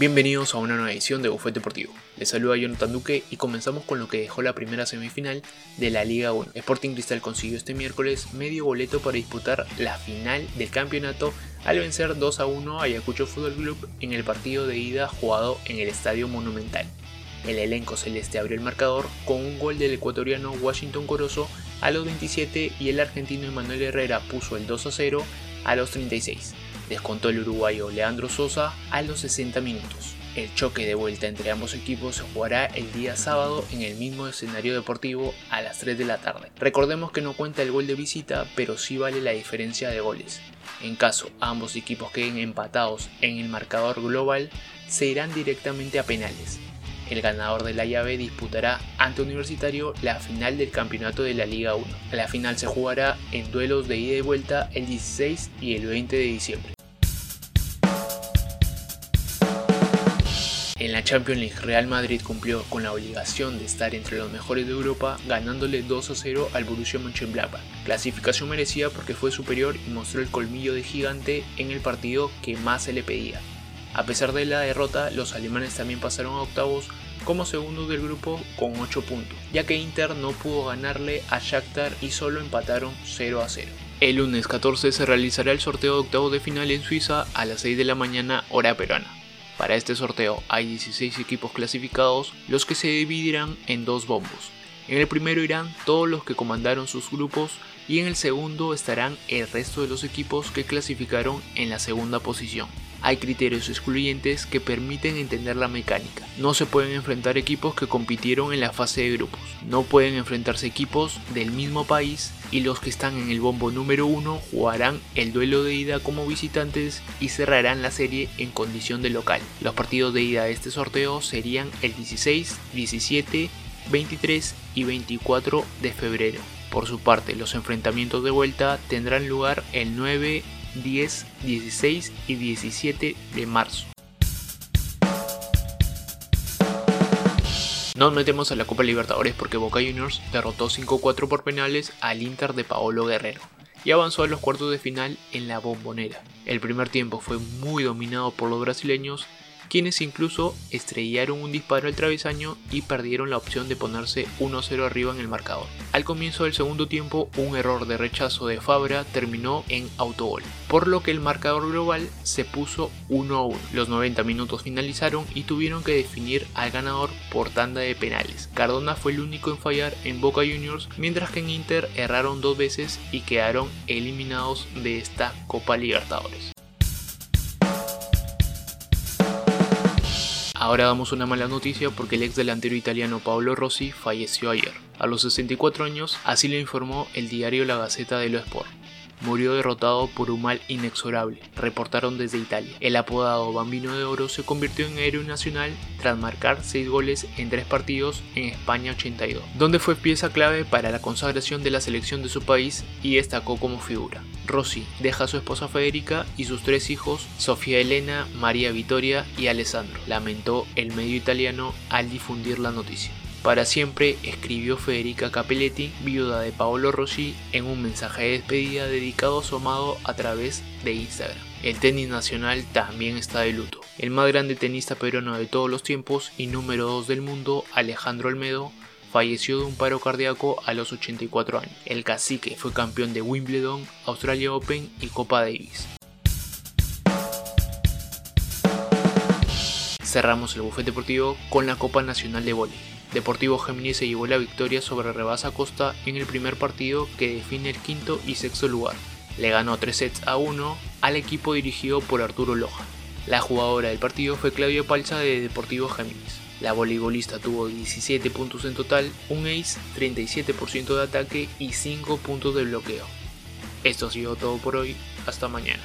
Bienvenidos a una nueva edición de Buffet Deportivo. Les saluda Jonathan Duque y comenzamos con lo que dejó la primera semifinal de la Liga 1. Sporting Cristal consiguió este miércoles medio boleto para disputar la final del campeonato al vencer 2 a 1 a Ayacucho Fútbol Club en el partido de ida jugado en el Estadio Monumental. El elenco celeste abrió el marcador con un gol del ecuatoriano Washington Corozo a los 27 y el argentino Emanuel Herrera puso el 2 a 0 a los 36 descontó el uruguayo Leandro Sosa a los 60 minutos. El choque de vuelta entre ambos equipos se jugará el día sábado en el mismo escenario deportivo a las 3 de la tarde. Recordemos que no cuenta el gol de visita, pero sí vale la diferencia de goles. En caso ambos equipos queden empatados en el marcador global, se irán directamente a penales. El ganador de la llave disputará ante Universitario la final del campeonato de la Liga 1. La final se jugará en duelos de ida y vuelta el 16 y el 20 de diciembre. En la Champions League, Real Madrid cumplió con la obligación de estar entre los mejores de Europa, ganándole 2 a 0 al Borussia Mönchengladbach. Clasificación merecida porque fue superior y mostró el colmillo de gigante en el partido que más se le pedía. A pesar de la derrota, los alemanes también pasaron a octavos como segundos del grupo con 8 puntos, ya que Inter no pudo ganarle a Shakhtar y solo empataron 0 a 0. El lunes 14 se realizará el sorteo de octavos de final en Suiza a las 6 de la mañana hora peruana. Para este sorteo hay 16 equipos clasificados, los que se dividirán en dos bombos. En el primero irán todos los que comandaron sus grupos y en el segundo estarán el resto de los equipos que clasificaron en la segunda posición hay criterios excluyentes que permiten entender la mecánica. No se pueden enfrentar equipos que compitieron en la fase de grupos. No pueden enfrentarse equipos del mismo país y los que están en el bombo número 1 jugarán el duelo de ida como visitantes y cerrarán la serie en condición de local. Los partidos de ida de este sorteo serían el 16, 17, 23 y 24 de febrero. Por su parte, los enfrentamientos de vuelta tendrán lugar el 9, 10, 16 y 17 de marzo. Nos metemos a la Copa Libertadores porque Boca Juniors derrotó 5-4 por penales al Inter de Paolo Guerrero y avanzó a los cuartos de final en la bombonera. El primer tiempo fue muy dominado por los brasileños quienes incluso estrellaron un disparo al travesaño y perdieron la opción de ponerse 1-0 arriba en el marcador. Al comienzo del segundo tiempo, un error de rechazo de Fabra terminó en autogol, por lo que el marcador global se puso 1-1. Los 90 minutos finalizaron y tuvieron que definir al ganador por tanda de penales. Cardona fue el único en fallar en Boca Juniors, mientras que en Inter erraron dos veces y quedaron eliminados de esta Copa Libertadores. Ahora damos una mala noticia porque el ex delantero italiano Paolo Rossi falleció ayer. A los 64 años, así lo informó el diario La Gaceta dello Sport murió derrotado por un mal inexorable, reportaron desde Italia. El apodado Bambino de Oro se convirtió en héroe nacional tras marcar 6 goles en 3 partidos en España 82, donde fue pieza clave para la consagración de la selección de su país y destacó como figura. Rossi deja a su esposa Federica y sus tres hijos, Sofía Elena, María Vittoria y Alessandro, lamentó el medio italiano al difundir la noticia. Para siempre, escribió Federica Capelletti, viuda de Paolo Rossi, en un mensaje de despedida dedicado a su amado a través de Instagram. El tenis nacional también está de luto. El más grande tenista peruano de todos los tiempos y número 2 del mundo, Alejandro Olmedo, falleció de un paro cardíaco a los 84 años. El cacique fue campeón de Wimbledon, Australia Open y Copa Davis. Cerramos el bufete deportivo con la Copa Nacional de Voleibol. Deportivo Géminis se llevó la victoria sobre Rebasa Costa en el primer partido que define el quinto y sexto lugar. Le ganó 3 sets a 1 al equipo dirigido por Arturo Loja. La jugadora del partido fue Claudia Palza de Deportivo Géminis. La voleibolista tuvo 17 puntos en total, un ace, 37% de ataque y 5 puntos de bloqueo. Esto ha sido todo por hoy, hasta mañana.